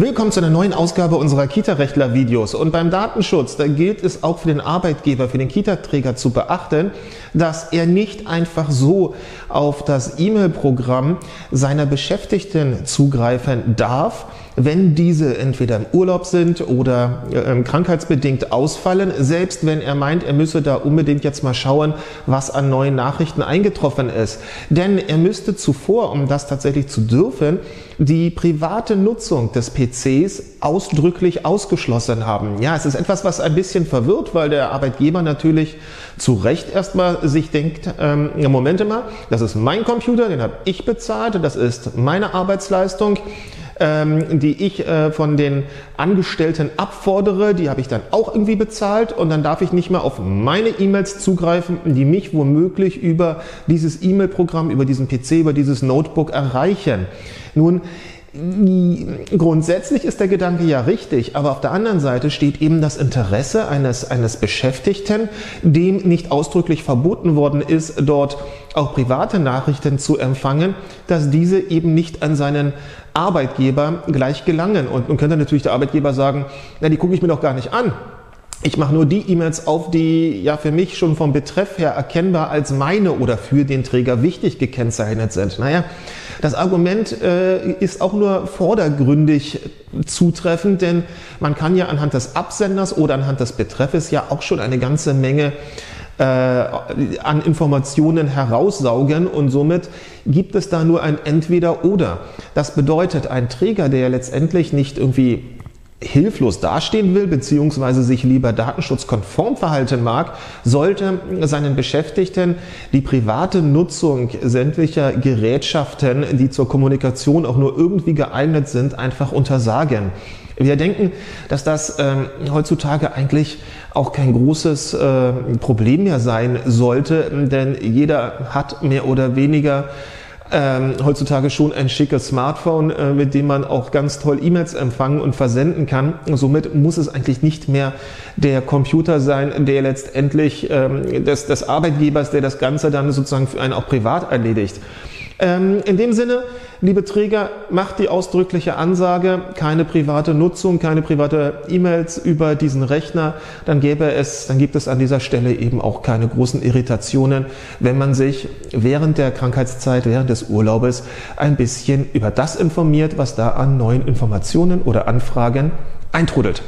Willkommen zu einer neuen Ausgabe unserer Kita-Rechtler-Videos. Und beim Datenschutz, da gilt es auch für den Arbeitgeber, für den Kita-Träger zu beachten, dass er nicht einfach so auf das E-Mail-Programm seiner Beschäftigten zugreifen darf, wenn diese entweder im Urlaub sind oder äh, krankheitsbedingt ausfallen, selbst wenn er meint, er müsse da unbedingt jetzt mal schauen, was an neuen Nachrichten eingetroffen ist. Denn er müsste zuvor, um das tatsächlich zu dürfen, die private Nutzung des PCs ausdrücklich ausgeschlossen haben. Ja, es ist etwas, was ein bisschen verwirrt, weil der Arbeitgeber natürlich zu Recht erstmal sich denkt, ähm, Moment mal, das ist mein Computer, den habe ich bezahlt, das ist meine Arbeitsleistung ähm, die ich äh, von den Angestellten abfordere, die habe ich dann auch irgendwie bezahlt und dann darf ich nicht mehr auf meine E-Mails zugreifen, die mich womöglich über dieses E-Mail-Programm, über diesen PC, über dieses Notebook erreichen. Nun, Grundsätzlich ist der Gedanke ja richtig, aber auf der anderen Seite steht eben das Interesse eines, eines Beschäftigten, dem nicht ausdrücklich verboten worden ist, dort auch private Nachrichten zu empfangen, dass diese eben nicht an seinen Arbeitgeber gleich gelangen. Und nun könnte natürlich der Arbeitgeber sagen, na, die gucke ich mir doch gar nicht an. Ich mache nur die E-Mails auf, die ja für mich schon vom Betreff her erkennbar als meine oder für den Träger wichtig gekennzeichnet sind. Naja, das Argument äh, ist auch nur vordergründig zutreffend, denn man kann ja anhand des Absenders oder anhand des Betreffes ja auch schon eine ganze Menge äh, an Informationen heraussaugen und somit gibt es da nur ein Entweder-Oder. Das bedeutet, ein Träger, der letztendlich nicht irgendwie hilflos dastehen will, beziehungsweise sich lieber datenschutzkonform verhalten mag, sollte seinen Beschäftigten die private Nutzung sämtlicher Gerätschaften, die zur Kommunikation auch nur irgendwie geeignet sind, einfach untersagen. Wir denken, dass das ähm, heutzutage eigentlich auch kein großes äh, Problem mehr sein sollte, denn jeder hat mehr oder weniger ähm, heutzutage schon ein schickes Smartphone, äh, mit dem man auch ganz toll E-Mails empfangen und versenden kann. Somit muss es eigentlich nicht mehr der Computer sein, der letztendlich ähm, des, des Arbeitgebers, der das Ganze dann sozusagen für einen auch privat erledigt. Ähm, in dem Sinne, liebe Träger, macht die ausdrückliche Ansage, keine private Nutzung, keine private E-Mails über diesen Rechner, dann gäbe es, dann gibt es an dieser Stelle eben auch keine großen Irritationen, wenn man sich während der Krankheitszeit, während des Urlaubes ein bisschen über das informiert, was da an neuen Informationen oder Anfragen eintrudelt.